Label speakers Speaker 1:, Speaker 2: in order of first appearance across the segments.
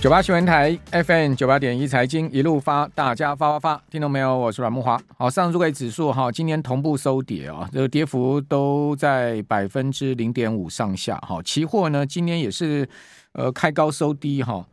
Speaker 1: 九八新闻台 FM 九八点一财经一路发，大家发发发，听到没有？我是阮木华。好，上证指数哈，今天同步收跌啊，这个跌幅都在百分之零点五上下。哈，期货呢，今天也是呃开高收低哈，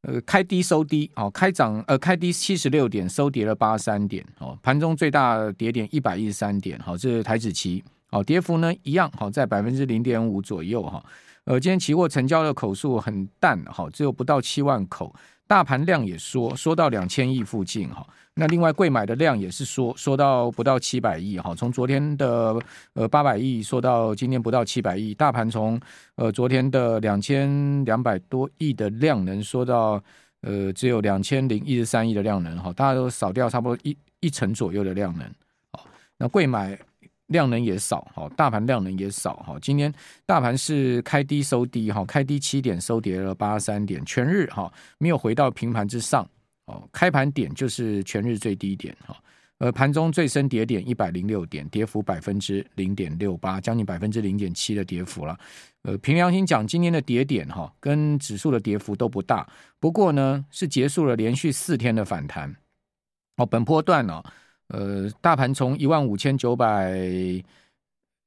Speaker 1: 呃开低收低，哦开涨呃开低七十六点，收跌了八十三点。哦，盘中最大跌点一百一十三点。好，这是台指期。好，跌幅呢一样，好在百分之零点五左右哈。呃，今天期货成交的口数很淡，哈，只有不到七万口。大盘量也缩，缩到两千亿附近，哈。那另外柜买的量也是缩，缩到不到七百亿，哈。从昨天的呃八百亿缩到今天不到七百亿。大盘从呃昨天的两千两百多亿的量能缩到呃只有两千零一十三亿的量能，哈。大家都少掉差不多一一成左右的量能，好。那柜买。量能也少，哈，大盘量能也少，哈。今天大盘是开低收低，哈，开低七点收跌了八十三点，全日哈没有回到平盘之上，哦，开盘点就是全日最低点，哈，呃，盘中最深跌点一百零六点，跌幅百分之零点六八，将近百分之零点七的跌幅了。呃，凭良心讲，今天的跌点哈跟指数的跌幅都不大，不过呢是结束了连续四天的反弹，哦，本波段呢。呃，大盘从一万五千九百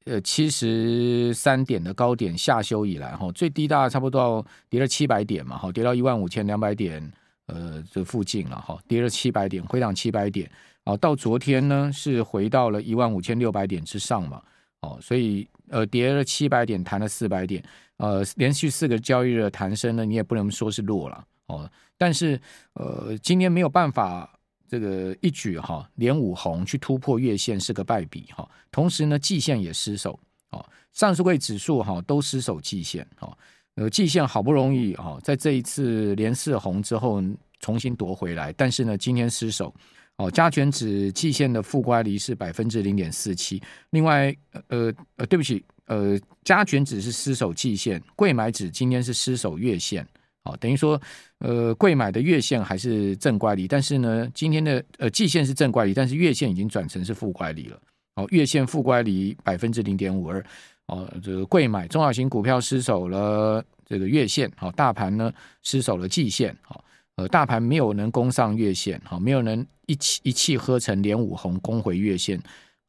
Speaker 1: 呃七十三点的高点下修以来，哈，最低大概差不多跌了七百点嘛，哈，跌到一万五千两百点，呃，这附近了，哈，跌了七百点，回档七百点，啊，到昨天呢是回到了一万五千六百点之上嘛，哦，所以呃，跌了七百点，弹了四百点，呃，连续四个交易日的弹升呢，你也不能说是弱了，哦，但是呃，今天没有办法。这个一举哈连五红去突破月线是个败笔哈，同时呢季线也失守哦，上市柜指数哈都失守季线哦，呃季线好不容易哦在这一次连四红之后重新夺回来，但是呢今天失守哦，加权指季线的负乖离是百分之零点四七，另外呃呃对不起呃加权指是失守季线，贵买指今天是失守月线。好，等于说，呃，贵买的月线还是正乖离，但是呢，今天的呃季线是正乖离，但是月线已经转成是负乖离了。好，月线负乖离百分之零点五二。哦，这个贵买中小型股票失守了这个月线，好，大盘呢失守了季线，好，呃，大盘没有能攻上月线，好，没有能一气一气呵成连五红攻回月线，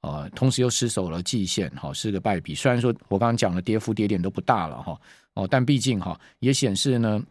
Speaker 1: 啊，同时又失守了季线，好，是个败笔。虽然说我刚刚讲的跌幅跌点都不大了哈，哦，但毕竟哈也显示呢。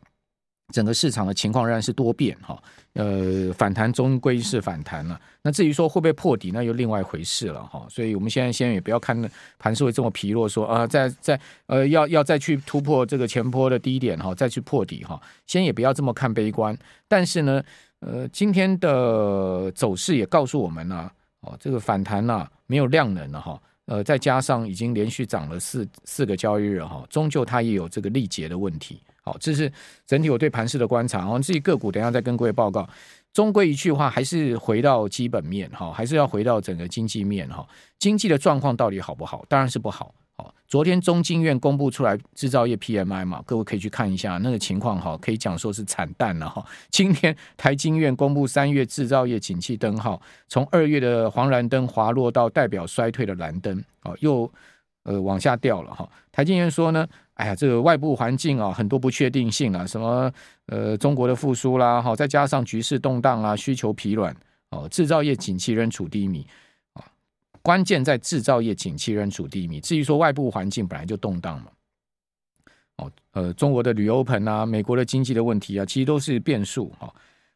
Speaker 1: 整个市场的情况仍然是多变哈，呃，反弹终归是反弹了。那至于说会不会破底，那又另外一回事了哈。所以我们现在先也不要看盘势会这么疲弱，说啊，再再呃要要再去突破这个前波的低点哈，再去破底哈。先也不要这么看悲观。但是呢，呃，今天的走势也告诉我们呢，哦，这个反弹呢没有量能了哈。呃，再加上已经连续涨了四四个交易日哈，终究它也有这个力竭的问题。好，这是整体我对盘势的观察。然后至于个股，等下再跟各位报告。终归一句话，还是回到基本面哈，还是要回到整个经济面哈。经济的状况到底好不好？当然是不好。好，昨天中经院公布出来制造业 PMI 嘛，各位可以去看一下那个情况哈，可以讲说是惨淡了哈。今天台经院公布三月制造业景气灯号，从二月的黄蓝灯滑落到代表衰退的蓝灯，哦，又呃往下掉了哈。台经院说呢。哎呀，这个外部环境啊，很多不确定性啊，什么呃，中国的复苏啦，哈，再加上局势动荡啊，需求疲软，哦，制造业景气仍处低迷，关键在制造业景气仍处低迷。至于说外部环境本来就动荡嘛，哦，呃，中国的旅游棚啊，美国的经济的问题啊，其实都是变数哈。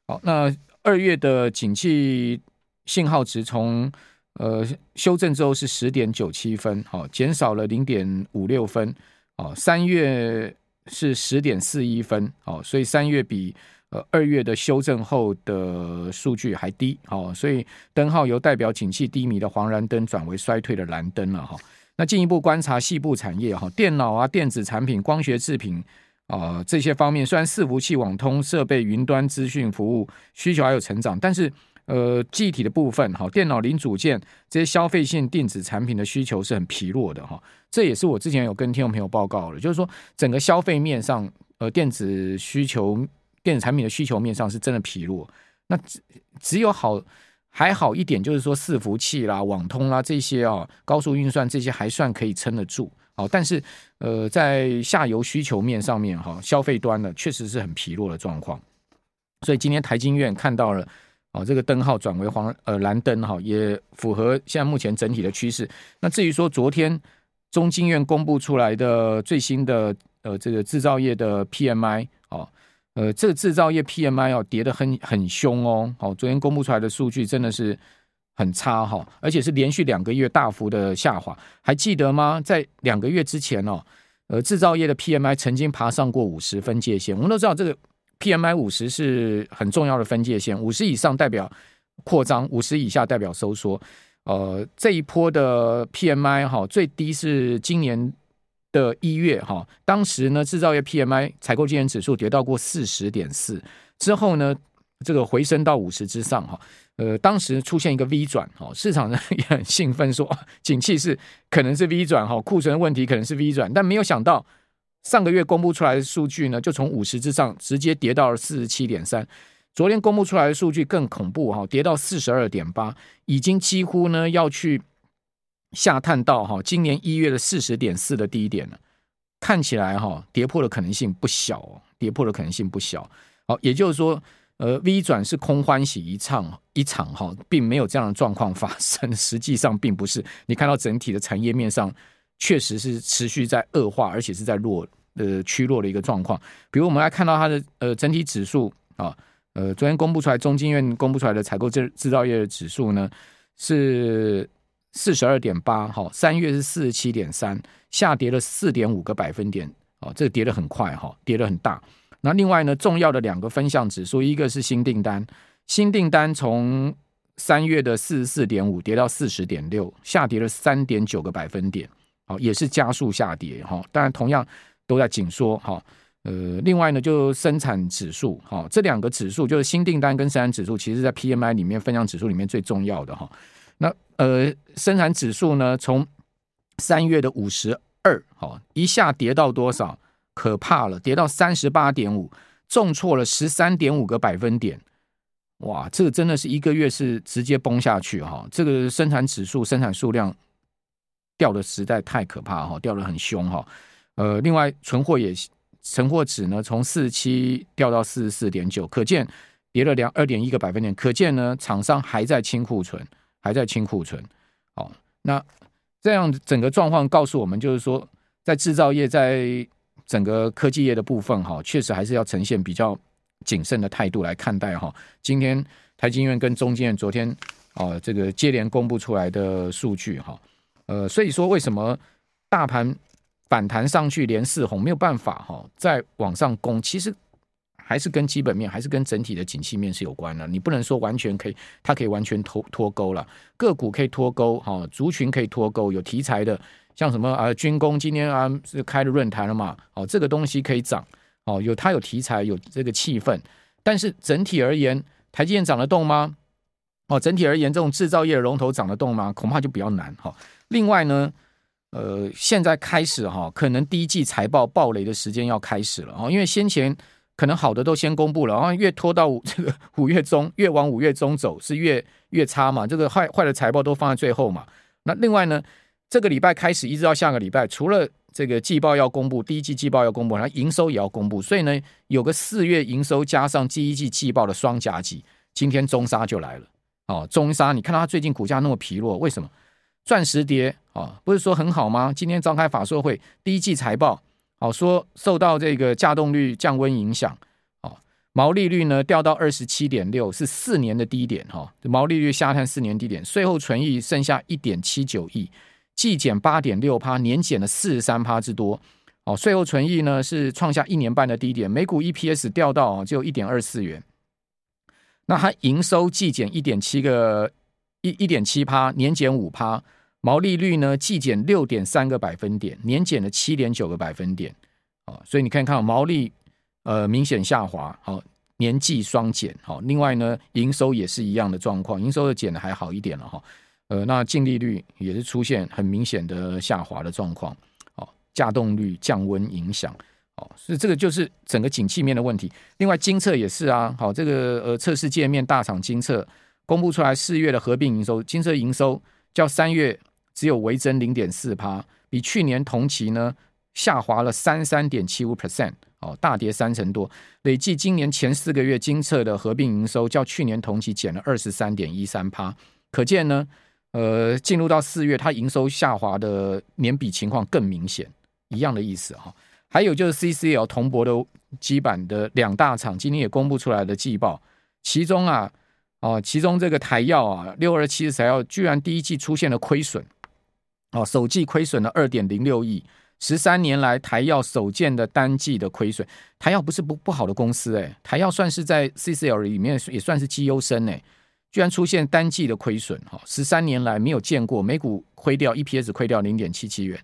Speaker 1: 好，那二月的景气信号值从呃修正之后是十点九七分，好，减少了零点五六分。哦，三月是十点四一分，哦，所以三月比呃二月的修正后的数据还低，哦，所以灯号由代表景气低迷的黄蓝灯转为衰退的蓝灯了，哈。那进一步观察细部产业，哈，电脑啊、电子产品、光学制品啊这些方面，虽然伺服器、网通设备、云端资讯服务需求还有成长，但是。呃，具体的部分哈，电脑零组件这些消费性电子产品的需求是很疲弱的哈，这也是我之前有跟听众朋友报告的，就是说整个消费面上，呃，电子需求、电子产品的需求面上是真的疲弱。那只只有好还好一点，就是说伺服器啦、网通啦这些啊，高速运算这些还算可以撑得住。好，但是呃，在下游需求面上面哈，消费端呢确实是很疲弱的状况。所以今天台经院看到了哦，这个灯号转为黄呃蓝灯哈，也符合现在目前整体的趋势。那至于说昨天中经院公布出来的最新的呃这个制造业的 PMI 哦，呃这个制造业 PMI 要跌得很很凶哦，好，昨天公布出来的数据真的是很差哈，而且是连续两个月大幅的下滑，还记得吗？在两个月之前哦，呃制造业的 PMI 曾经爬上过五十分界线，我们都知道这个。PMI 五十是很重要的分界线，五十以上代表扩张，五十以下代表收缩。呃，这一波的 PMI 哈，最低是今年的一月哈，当时呢制造业 PMI 采购经理指数跌到过四十点四，之后呢这个回升到五十之上哈，呃，当时出现一个 V 转哈，市场呢也很兴奋说，景气是可能是 V 转哈，库存问题可能是 V 转，但没有想到。上个月公布出来的数据呢，就从五十之上直接跌到了四十七点三。昨天公布出来的数据更恐怖哈，跌到四十二点八，已经几乎呢要去下探到哈今年一月的四十点四的低点了。看起来哈跌破的可能性不小哦，跌破的可能性不小。好，也就是说，呃，V 转是空欢喜一场一场哈，并没有这样的状况发生。实际上并不是，你看到整体的产业面上确实是持续在恶化，而且是在弱。呃，趋弱的一个状况。比如，我们来看到它的呃整体指数啊，呃，昨天公布出来，中经院公布出来的采购制制造业的指数呢是四十二点八，哈，三月是四十七点三，下跌了四点五个百分点，哦，这跌得很快哈，跌得很大。那另外呢，重要的两个分项指数，一个是新订单，新订单从三月的四十四点五跌到四十点六，下跌了三点九个百分点，好，也是加速下跌哈。当然，同样。都在紧缩哈，呃，另外呢，就生产指数哈，这两个指数就是新订单跟生产指数，其实在 PMI 里面分项指数里面最重要的哈。呃，生产指数呢，从三月的五十二哈，一下跌到多少？可怕了，跌到三十八点五，重挫了十三点五个百分点。哇，这个真的是一个月是直接崩下去哈。这个生产指数生产数量掉的实在太可怕哈，掉的很凶哈。呃，另外存货也存货值呢，从四十七掉到四十四点九，可见跌了两二点一个百分点，可见呢，厂商还在清库存，还在清库存。好，那这样整个状况告诉我们，就是说，在制造业，在整个科技业的部分，哈，确实还是要呈现比较谨慎的态度来看待哈。今天台金院跟中金院昨天啊，这个接连公布出来的数据哈，呃，所以说为什么大盘？反弹上去连四红没有办法哈，再往上攻，其实还是跟基本面，还是跟整体的景气面是有关的。你不能说完全可以，它可以完全脱脱钩了。个股可以脱钩哈，族群可以脱钩，有题材的，像什么啊军工，今天啊是开了论坛了嘛，哦这个东西可以涨哦，有它有题材，有这个气氛。但是整体而言，台积电涨得动吗？哦，整体而言，这种制造业的龙头涨得动吗？恐怕就比较难哈。另外呢。呃，现在开始哈，可能第一季财报暴雷的时间要开始了啊，因为先前可能好的都先公布了，然后越拖到 这个五月中，越往五月中走是越越差嘛，这个坏坏的财报都放在最后嘛。那另外呢，这个礼拜开始一直到下个礼拜，除了这个季报要公布，第一季季报要公布，然后营收也要公布，所以呢，有个四月营收加上第一季季报的双夹击，今天中沙就来了哦，中沙你看到它最近股价那么疲弱，为什么？钻石跌啊，不是说很好吗？今天召开法说会，第一季财报，好说受到这个价动率降温影响，哦，毛利率呢掉到二十七点六，是四年的低点哈，毛利率下探四年低点，税后存益剩下一点七九亿，季减八点六趴，年减了四十三趴之多，哦，税后存益呢是创下一年半的低点，每股 EPS 掉到只有一点二四元，那它营收季减一点七个一一点七趴，年减五趴。毛利率呢，季减六点三个百分点，年减了七点九个百分点，哦，所以你看看毛利呃明显下滑，好，年季双减，好，另外呢，营收也是一样的状况，营收的减的还好一点了哈，呃，那净利率也是出现很明显的下滑的状况，哦，稼动率降温影响，哦，所以这个就是整个景气面的问题。另外，精测也是啊，好，这个呃测试界面大厂精测公布出来四月的合并营收，精测营收较三月。只有微增零点四趴，比去年同期呢下滑了三三点七五 percent，哦，大跌三成多。累计今年前四个月精测的合并营收，较去年同期减了二十三点一三趴。可见呢，呃，进入到四月，它营收下滑的年比情况更明显，一样的意思哈。还有就是 CCL 铜箔的基板的两大厂今天也公布出来的季报，其中啊，哦，其中这个台燿啊，六二七的台燿居然第一季出现了亏损。哦，首季亏损了二点零六亿，十三年来台燿首见的单季的亏损。台燿不是不不好的公司诶，台燿算是在 CCL 里面也算是绩优生诶，居然出现单季的亏损哈，十三年来没有见过，每股亏掉 EPS 亏掉零点七七元。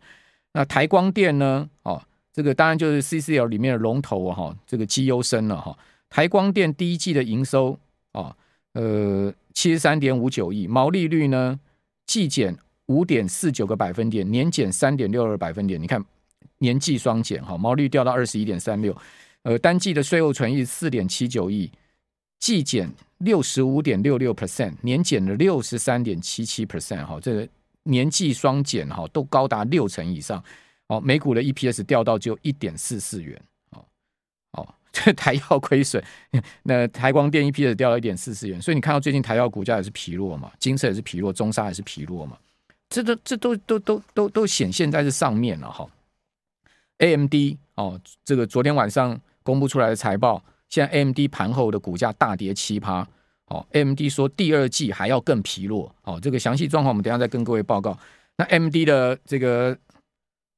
Speaker 1: 那台光电呢？哦，这个当然就是 CCL 里面的龙头哈，这个绩优生了哈。台光电第一季的营收啊，呃，七十三点五九亿，毛利率呢季减。五点四九个百分点，年减三点六二百分点。你看年季双减哈，毛利率掉到二十一点三六。呃，单季的税后纯益四点七九亿，季减六十五点六六 percent，年减了六十三点七七 percent 哈。这个年季双减哈，都高达六成以上。哦，每股的 EPS 掉到只有一点四四元。这 台燿亏损，那台光电一批的掉了一点四四元。所以你看到最近台燿股价也是疲弱嘛，金色也是疲弱，中沙也是疲弱嘛。这都这都都都都都显现在这上面了哈。AMD 哦，这个昨天晚上公布出来的财报，现在 AMD 盘后的股价大跌七趴。哦，AMD 说第二季还要更疲弱。哦，这个详细状况我们等下再跟各位报告。那 AMD 的这个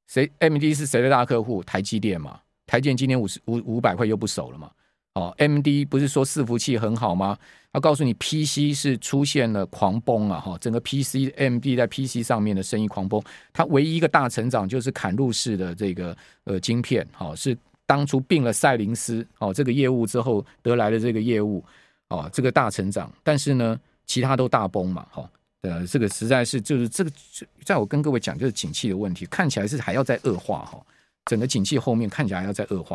Speaker 1: 谁？AMD 是谁的大客户？台积电嘛。台积电今年五十五五百块又不守了嘛。哦，MD 不是说伺服器很好吗？他告诉你，PC 是出现了狂崩啊！哈，整个 PC MD 在 PC 上面的生意狂崩。它唯一一个大成长就是砍入式的这个呃晶片，好，是当初并了赛灵思哦这个业务之后得来的这个业务哦，这个大成长。但是呢，其他都大崩嘛，哈，呃，这个实在是就是这个，在我跟各位讲，就是景气的问题，看起来是还要再恶化哈。整个景气后面看起来还要再恶化。